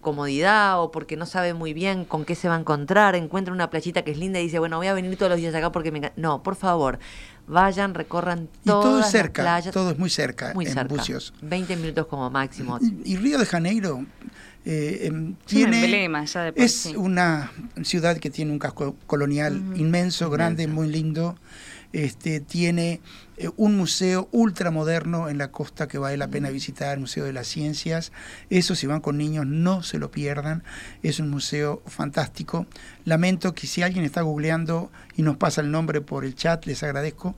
comodidad o porque no sabe muy bien con qué se va a encontrar, encuentra una playita que es linda y dice, bueno, voy a venir todos los días acá porque me encanta. No, por favor, vayan, recorran Y todo todas es las cerca, playas. todo es muy cerca muy en cerca. Bucios. 20 minutos como máximo. Y, y Río de Janeiro eh, em, Es un tiene emblema ya de por es sí. una ciudad que tiene un casco colonial inmenso, grande, Inmenso. muy lindo. Este, tiene eh, un museo ultramoderno en la costa que vale la pena visitar, el Museo de las Ciencias. Eso, si van con niños, no se lo pierdan. Es un museo fantástico. Lamento que si alguien está googleando y nos pasa el nombre por el chat, les agradezco,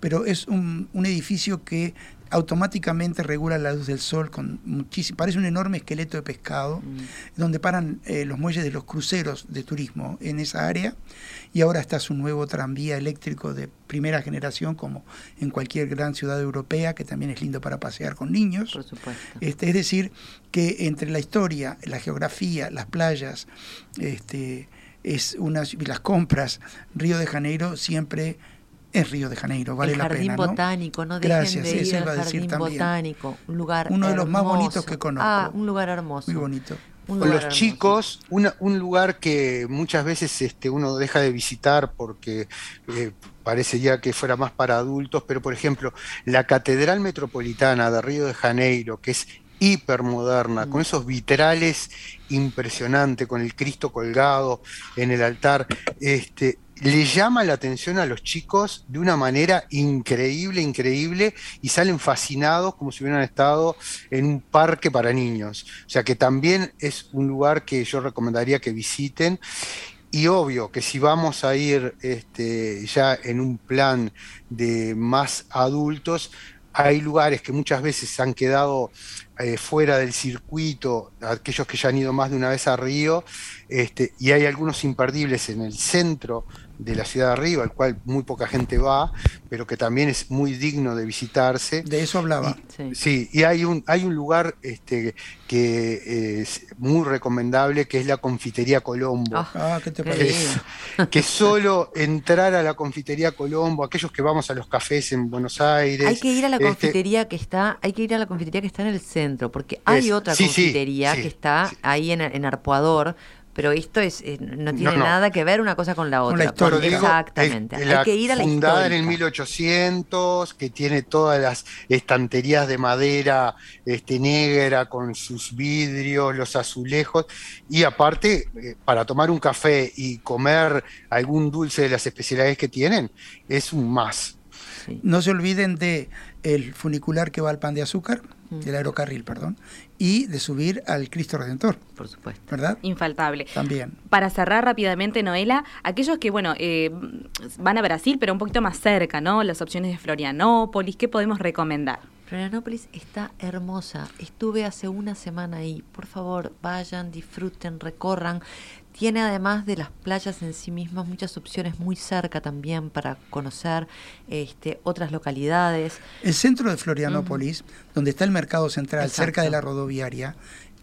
pero es un, un edificio que automáticamente regula la luz del sol con muchísimo, parece un enorme esqueleto de pescado, donde paran eh, los muelles de los cruceros de turismo en esa área, y ahora está su nuevo tranvía eléctrico de primera generación, como en cualquier gran ciudad europea, que también es lindo para pasear con niños. Por supuesto. Este, es decir, que entre la historia, la geografía, las playas, este, es una, y las compras, Río de Janeiro siempre es Río de Janeiro, vale el la jardín pena. ¿no? botánico, no dejen Gracias, de ir al decir jardín también. botánico, un lugar Uno de los más bonitos hermoso. que conozco. Ah, un lugar hermoso. Muy bonito. Con los hermoso. chicos, una- un lugar que muchas veces este, uno deja de visitar porque eh, parece ya que fuera más para adultos, pero por ejemplo, la Catedral Metropolitana de Río de Janeiro, que es hipermoderna, Mm. con esos vitrales impresionantes, con el Cristo colgado en el altar, este, le llama la atención a los chicos de una manera increíble, increíble, y salen fascinados como si hubieran estado en un parque para niños. O sea que también es un lugar que yo recomendaría que visiten. Y obvio que si vamos a ir este, ya en un plan de más adultos, hay lugares que muchas veces han quedado eh, fuera del circuito, aquellos que ya han ido más de una vez a Río, este, y hay algunos imperdibles en el centro de la ciudad de Río, al cual muy poca gente va, pero que también es muy digno de visitarse. De eso hablaba. Sí. Sí, y hay un, hay un lugar este, que es muy recomendable, que es la Confitería Colombo. Ah, Ah, ¿qué te parece? que solo entrar a la confitería Colombo, aquellos que vamos a los cafés en Buenos Aires. Hay que ir a la este, confitería que está, hay que ir a la confitería que está en el centro, porque hay Es- otra sí, confitería sí, que está sí. ahí en, en Arpoador, pero esto es eh, no tiene no. nada que ver una cosa con la otra. la historia. Pero digo, Exactamente. es Hay la que ir a la fundada en el histórica. 1800, que tiene todas las estanterías de madera este, negra con sus vidrios, los azulejos, y aparte, eh, para tomar un café y comer algún dulce de las especialidades que tienen, es un más. Sí. No se olviden de el funicular que va al pan de azúcar, Mm. el aerocarril, perdón, y de subir al Cristo Redentor, Por supuesto. ¿verdad? Infaltable. También. Para cerrar rápidamente, Noela, aquellos que, bueno, eh, van a Brasil, pero un poquito más cerca, ¿no? Las opciones de Florianópolis, ¿qué podemos recomendar? Florianópolis está hermosa. Estuve hace una semana ahí. Por favor, vayan, disfruten, recorran. Tiene además de las playas en sí mismas muchas opciones muy cerca también para conocer este, otras localidades. El centro de Florianópolis, donde está el mercado central, Exacto. cerca de la rodoviaria,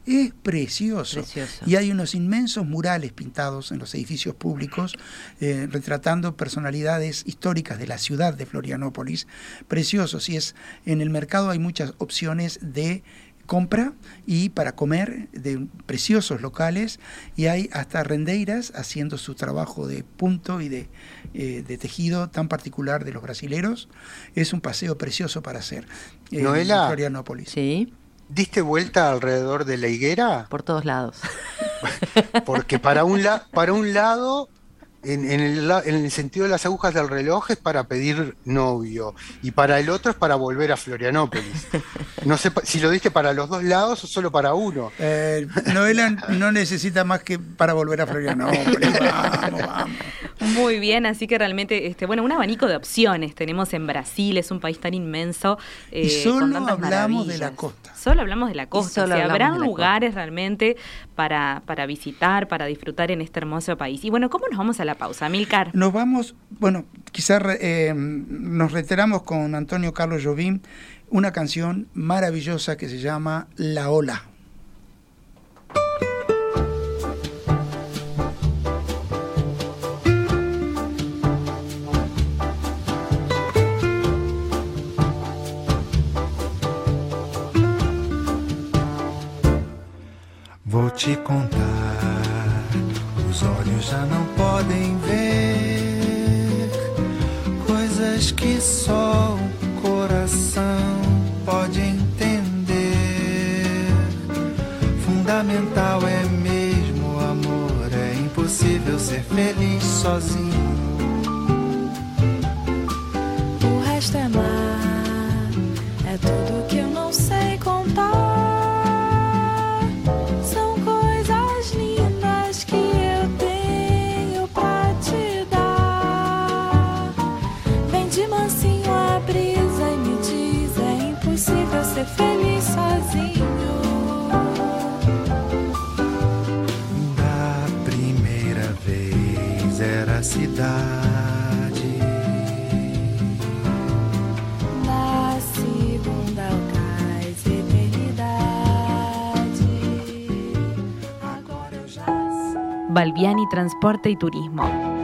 es precioso. Precioso. Y hay unos inmensos murales pintados en los edificios públicos, eh, retratando personalidades históricas de la ciudad de Florianópolis. Preciosos. Y es, en el mercado hay muchas opciones de compra y para comer de preciosos locales y hay hasta rendeiras haciendo su trabajo de punto y de, eh, de tejido tan particular de los brasileros. Es un paseo precioso para hacer en Noela. Florianópolis. Sí, ¿Diste vuelta alrededor de la higuera? por todos lados. Porque para un, la- para un lado, en, en el, la- en el sentido de las agujas del reloj, es para pedir novio. Y para el otro es para volver a Florianópolis. No sé si lo diste para los dos lados o solo para uno. Eh, Noela no necesita más que para volver a Florianópolis. Vamos, vamos. Muy bien, así que realmente, este, bueno, un abanico de opciones tenemos en Brasil, es un país tan inmenso. Y eh, solo hablamos de la costa. Solo hablamos de la costa. o sea, la lugares realmente para, para visitar, para disfrutar en este hermoso país. Y bueno, ¿cómo nos vamos a la pausa, Milcar? Nos vamos, bueno, quizás eh, nos reiteramos con Antonio Carlos Jobim una canción maravillosa que se llama La Ola. Te contar, os olhos já não podem ver coisas que só o coração pode entender. Fundamental é mesmo o amor, é impossível ser feliz sozinho. O resto é mar, é tudo que eu não sei contar. Ser feliz sozinho. Da primeira vez era a cidade. Na segunda o cais eternidade. Agora eu já sei. Balbiani Transporte y Turismo,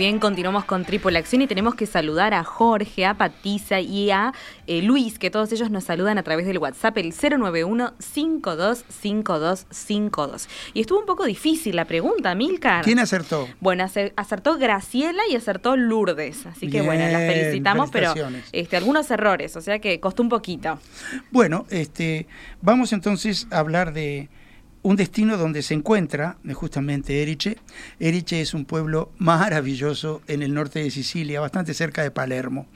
Bien, continuamos con Tripulación y tenemos que saludar a Jorge, a Patisa y a eh, Luis, que todos ellos nos saludan a través del WhatsApp, el 091-525252. Y estuvo un poco difícil la pregunta, Milcar. ¿Quién acertó? Bueno, acer- acertó Graciela y acertó Lourdes. Así que bueno, las felicitamos, pero este, algunos errores, o sea que costó un poquito. Bueno, este, vamos entonces a hablar de un destino donde se encuentra eh, justamente Erice. Erice es un pueblo maravilloso en el norte de Sicilia, bastante cerca de Palermo.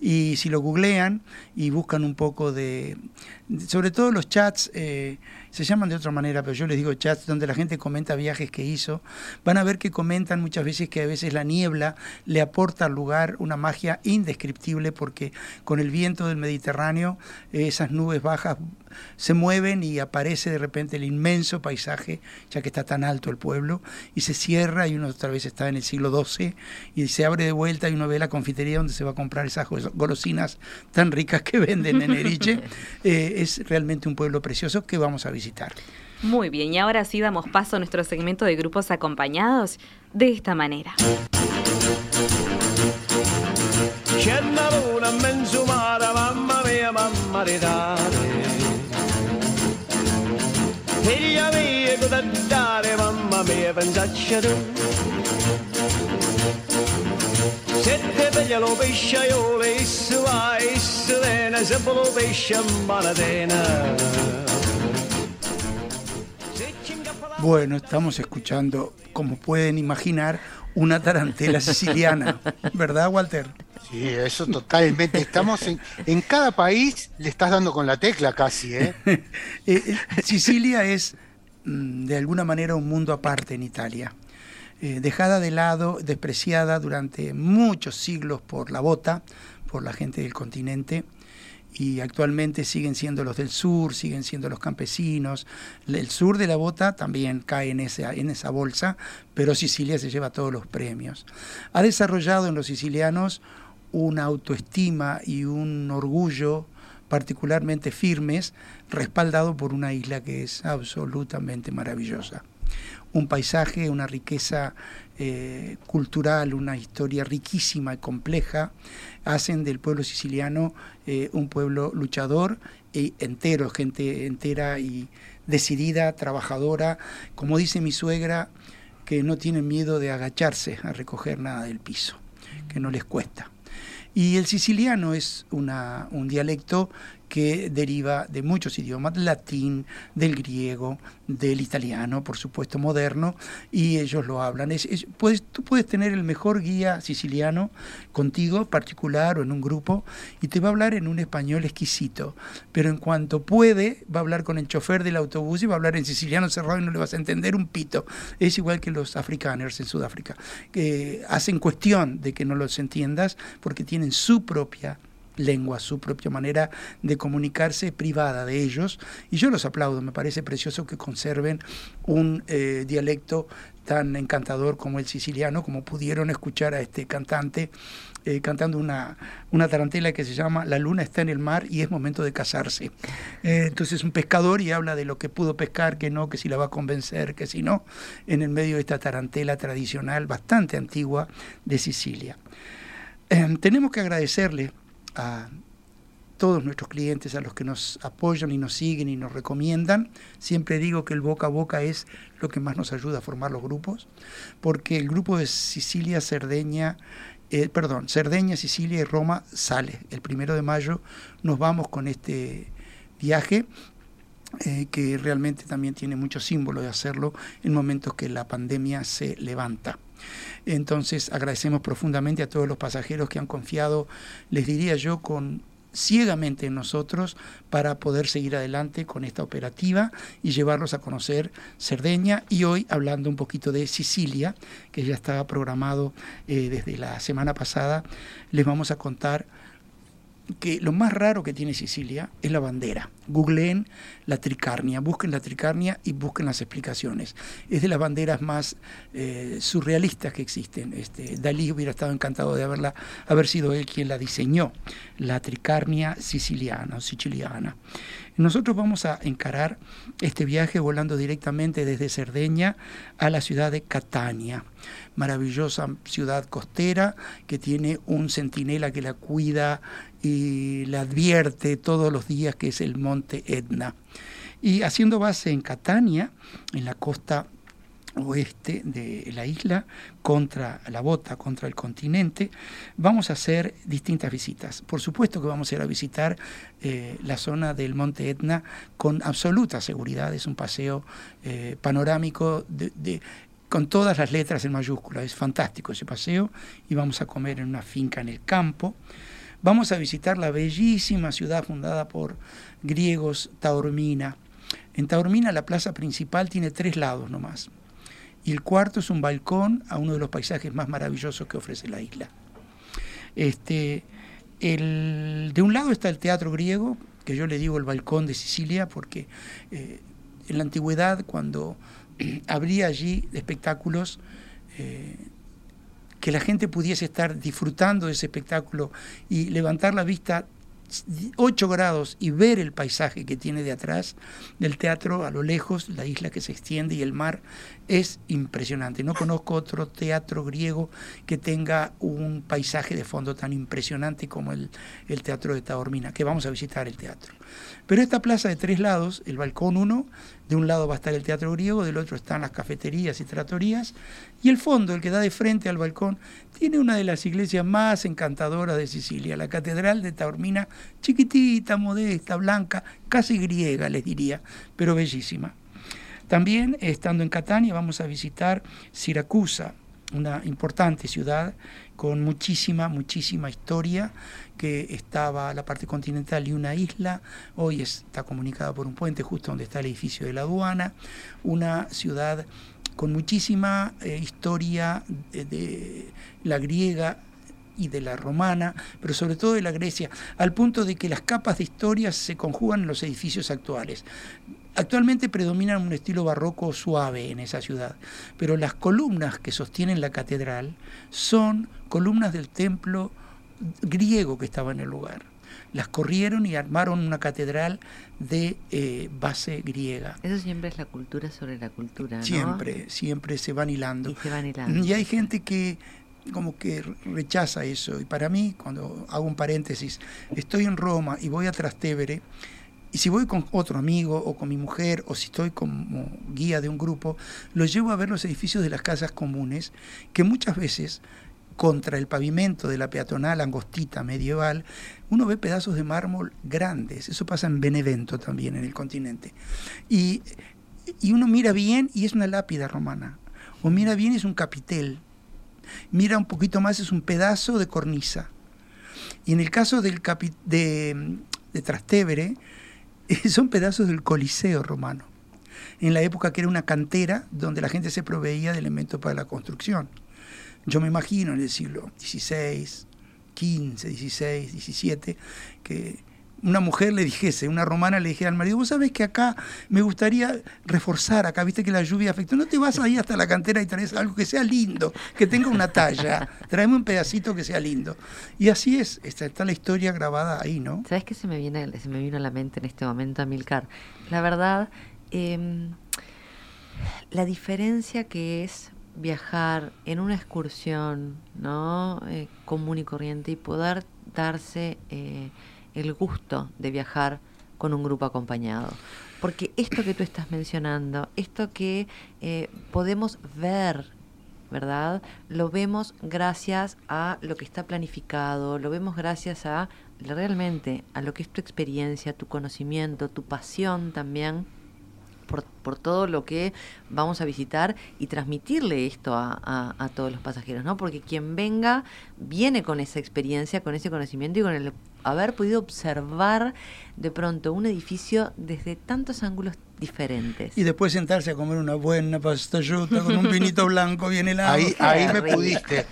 Y si lo googlean y buscan un poco de, sobre todo los chats, eh, se llaman de otra manera, pero yo les digo chats donde la gente comenta viajes que hizo, van a ver que comentan muchas veces que a veces la niebla le aporta al lugar una magia indescriptible porque con el viento del Mediterráneo eh, esas nubes bajas se mueven y aparece de repente el inmenso paisaje, ya que está tan alto el pueblo, y se cierra y uno otra vez está en el siglo XII y se abre de vuelta y uno ve la confitería donde se va a comprar esas golosinas tan ricas que venden en Eriche. Eh, es realmente un pueblo precioso que vamos a visitar. Muy bien, y ahora sí damos paso a nuestro segmento de grupos acompañados de esta manera. Bueno, estamos escuchando, como pueden imaginar, una tarantela siciliana, ¿verdad, Walter? Sí, eso totalmente. Estamos en, en cada país, le estás dando con la tecla casi, ¿eh? Eh, eh, Sicilia es mm, de alguna manera un mundo aparte en Italia. Eh, dejada de lado, despreciada durante muchos siglos por la bota, por la gente del continente, y actualmente siguen siendo los del sur, siguen siendo los campesinos. El sur de la bota también cae en esa, en esa bolsa, pero Sicilia se lleva todos los premios. Ha desarrollado en los sicilianos una autoestima y un orgullo particularmente firmes, respaldado por una isla que es absolutamente maravillosa. Un paisaje, una riqueza eh, cultural, una historia riquísima y compleja, hacen del pueblo siciliano eh, un pueblo luchador y entero, gente entera y decidida, trabajadora, como dice mi suegra, que no tienen miedo de agacharse a recoger nada del piso, que no les cuesta. Y el siciliano es una, un dialecto que deriva de muchos idiomas, del latín, del griego, del italiano, por supuesto, moderno, y ellos lo hablan. Es, es- tú puedes tener el mejor guía siciliano contigo, particular o en un grupo, y te va a hablar en un español exquisito, pero en cuanto puede, va a hablar con el chofer del autobús y va a hablar en siciliano cerrado y no le vas a entender un pito. Es igual que los africaners en Sudáfrica, que hacen cuestión de que no los entiendas porque tienen su propia lengua, su propia manera de comunicarse privada de ellos. Y yo los aplaudo, me parece precioso que conserven un eh, dialecto tan encantador como el siciliano, como pudieron escuchar a este cantante eh, cantando una, una tarantela que se llama La luna está en el mar y es momento de casarse. Eh, entonces un pescador y habla de lo que pudo pescar, que no, que si la va a convencer, que si no, en el medio de esta tarantela tradicional bastante antigua de Sicilia. Eh, tenemos que agradecerle a todos nuestros clientes, a los que nos apoyan y nos siguen y nos recomiendan. Siempre digo que el boca a boca es lo que más nos ayuda a formar los grupos, porque el grupo de Sicilia, Cerdeña, eh, perdón, Cerdeña, Sicilia y Roma sale. El primero de mayo nos vamos con este viaje eh, que realmente también tiene mucho símbolo de hacerlo en momentos que la pandemia se levanta. Entonces agradecemos profundamente a todos los pasajeros que han confiado, les diría yo, con ciegamente en nosotros para poder seguir adelante con esta operativa y llevarlos a conocer Cerdeña y hoy hablando un poquito de Sicilia, que ya estaba programado eh, desde la semana pasada, les vamos a contar que lo más raro que tiene Sicilia es la bandera. Googleen la tricarnia, busquen la tricarnia y busquen las explicaciones. Es de las banderas más eh, surrealistas que existen. Este, Dalí hubiera estado encantado de haberla, haber sido él quien la diseñó, la tricarnia siciliana siciliana. Nosotros vamos a encarar este viaje volando directamente desde Cerdeña a la ciudad de Catania, maravillosa ciudad costera que tiene un centinela que la cuida y la advierte todos los días que es el monte Etna. Y haciendo base en Catania, en la costa oeste de la isla, contra la bota, contra el continente, vamos a hacer distintas visitas. Por supuesto que vamos a ir a visitar eh, la zona del Monte Etna con absoluta seguridad, es un paseo eh, panorámico de, con todas las letras en mayúscula, es fantástico ese paseo y vamos a comer en una finca en el campo. Vamos a visitar la bellísima ciudad fundada por griegos, Taormina. En Taormina la plaza principal tiene tres lados nomás y el cuarto es un balcón a uno de los paisajes más maravillosos que ofrece la isla. Este, el, de un lado está el teatro griego, que yo le digo el balcón de Sicilia, porque eh, en la antigüedad, cuando habría allí espectáculos, eh, que la gente pudiese estar disfrutando de ese espectáculo y levantar la vista 8 grados y ver el paisaje que tiene de atrás del teatro a lo lejos, la isla que se extiende y el mar, es impresionante. No conozco otro teatro griego que tenga un paisaje de fondo tan impresionante como el, el teatro de Taormina, que vamos a visitar el teatro. Pero esta plaza de tres lados, el balcón uno, de un lado va a estar el teatro griego, del otro están las cafeterías y tratorías, y el fondo, el que da de frente al balcón, tiene una de las iglesias más encantadoras de Sicilia, la Catedral de Taormina, chiquitita, modesta, blanca, casi griega, les diría, pero bellísima. También, estando en Catania, vamos a visitar Siracusa, una importante ciudad con muchísima, muchísima historia, que estaba la parte continental y una isla, hoy está comunicada por un puente justo donde está el edificio de la aduana, una ciudad con muchísima eh, historia de, de la griega y de la romana, pero sobre todo de la Grecia, al punto de que las capas de historia se conjugan en los edificios actuales. Actualmente predomina un estilo barroco suave en esa ciudad, pero las columnas que sostienen la catedral son columnas del templo griego que estaba en el lugar. Las corrieron y armaron una catedral de eh, base griega. Eso siempre es la cultura sobre la cultura, ¿no? Siempre, siempre se van hilando. Y se van hilando. Y hay gente que como que rechaza eso. Y para mí, cuando hago un paréntesis, estoy en Roma y voy a Trastevere, y si voy con otro amigo o con mi mujer o si estoy como guía de un grupo, los llevo a ver los edificios de las casas comunes que muchas veces contra el pavimento de la peatonal angostita medieval, uno ve pedazos de mármol grandes. Eso pasa en Benevento también, en el continente. Y, y uno mira bien y es una lápida romana. O mira bien y es un capitel. Mira un poquito más es un pedazo de cornisa. Y en el caso del de, de Trastevere, son pedazos del Coliseo romano, en la época que era una cantera donde la gente se proveía de elementos para la construcción. Yo me imagino en el siglo XVI, XV, XVI, XVII, que una mujer le dijese, una romana le dijera al marido, vos sabés que acá me gustaría reforzar, acá viste que la lluvia afectó, no te vas ahí hasta la cantera y traes algo que sea lindo, que tenga una talla, tráeme un pedacito que sea lindo. Y así es, está, está la historia grabada ahí, ¿no? ¿Sabes qué se me viene, se me vino a la mente en este momento, Amilcar? La verdad, em, la diferencia que es viajar en una excursión, ¿no? Eh, común y corriente y poder darse eh, el gusto de viajar con un grupo acompañado. Porque esto que tú estás mencionando, esto que eh, podemos ver ¿verdad? Lo vemos gracias a lo que está planificado, lo vemos gracias a realmente a lo que es tu experiencia, tu conocimiento, tu pasión también por, todo lo que vamos a visitar y transmitirle esto a- a todos los pasajeros, ¿no? Porque quien venga viene con esa experiencia, con ese conocimiento y con el haber podido observar de pronto un edificio desde tantos ángulos diferentes. Y después sentarse a comer una buena pastayuta con un vinito blanco bien helado. Ahí, ahí me pudiste.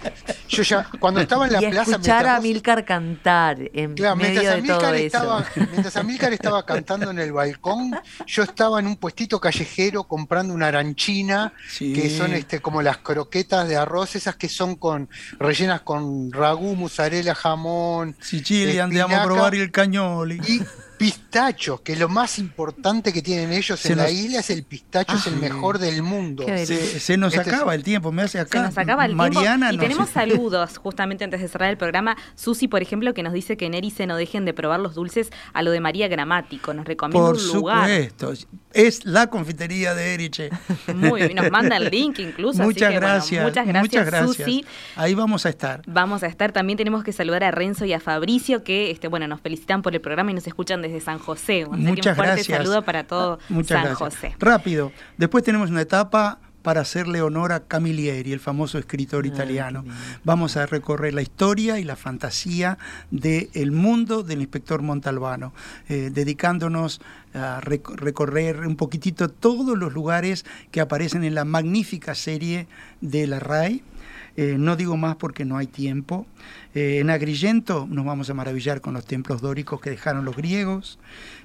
Yo ya, cuando estaba en la y plaza. escuchar a mientras vos- Milcar cantar en Claro, medio mientras de todo Amílcar, eso. estaba, mientras Amílcar estaba cantando en el balcón, yo estaba en un puestito callejero comprando una aranchina, Sí. que son este, como las croquetas de arroz, esas que son con rellenas con ragú, mozzarella, jamón, Sicilia, andiamo a probar el cañoli. y pistachos, que lo más importante que tienen ellos Se en la isla es el pistacho, es el Ah, mejor del mundo. Se, se nos Este es- acaba el tiempo, me hace acá. Se nos acaba el Mariana tiempo y nos- tenemos saludos justamente antes de cerrar el programa. Susi, por ejemplo, que nos dice que en Erice no dejen de probar los dulces a lo de María Gramático. Nos recomienda Por un lugar. supuesto. Es la confitería de Eriche. Muy bien, nos manda el link incluso. así muchas, que, bueno, gracias, muchas gracias, muchas gracias. Susi. Ahí vamos a estar. Vamos a estar, también tenemos que saludar a Renzo y a Fabricio que este, bueno, nos felicitan por el programa y nos escuchan desde San José. Así que un Muchas fuerte gracias. saludo para todo Muchas San gracias. José. Rápido. Después tenemos una etapa para hacerle honor a Camilleri, el famoso escritor italiano. Vamos a recorrer la historia y la fantasía del mundo del inspector Montalbano, eh, dedicándonos a rec- recorrer un poquitito todos los lugares que aparecen en la magnífica serie de la RAI. Eh, no digo más porque no hay tiempo. Eh, en Agrigento nos vamos a maravillar con los templos dóricos que dejaron los griegos.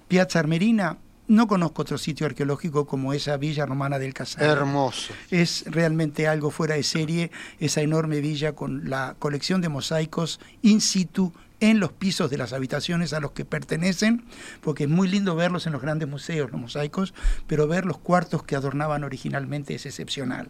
Piazza Armerina, no conozco otro sitio arqueológico como esa villa romana del Casal. Hermoso. Es realmente algo fuera de serie, esa enorme villa con la colección de mosaicos in situ en los pisos de las habitaciones a los que pertenecen, porque es muy lindo verlos en los grandes museos, los mosaicos, pero ver los cuartos que adornaban originalmente es excepcional.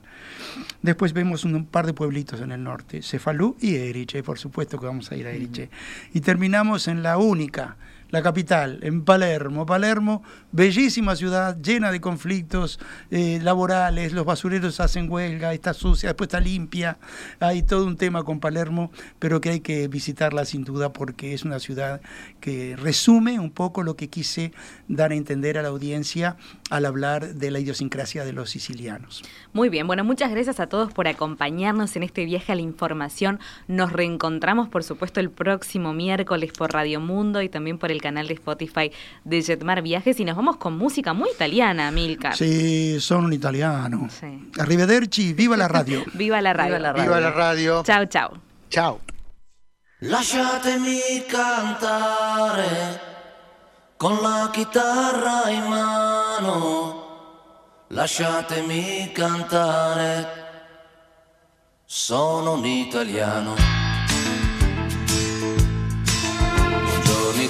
Después vemos un, un par de pueblitos en el norte, Cefalú y Eriche, por supuesto que vamos a ir a Eriche. Y terminamos en la única, la capital, en Palermo. Palermo, bellísima ciudad, llena de conflictos eh, laborales, los basureros hacen huelga, está sucia, después está limpia, hay todo un tema con Palermo, pero que hay que visitarla sin duda porque es una ciudad que resume un poco lo que quise dar a entender a la audiencia al hablar de la idiosincrasia de los sicilianos. Muy bien, bueno, muchas gracias a todos por acompañarnos en este viaje a la información. Nos reencontramos, por supuesto, el próximo miércoles por Radio Mundo y también por el canal de Spotify de Jetmar Viajes y nos vamos con música muy italiana, Milka. Sí, son un italiano. Sí. Arrivederci, viva la radio. Viva la radio. Viva la radio. Viva la radio. Chao, chao. Chao. Lasciatemi cantare con la chitarra in mano. Lasciatemi cantare. Sono un italiano.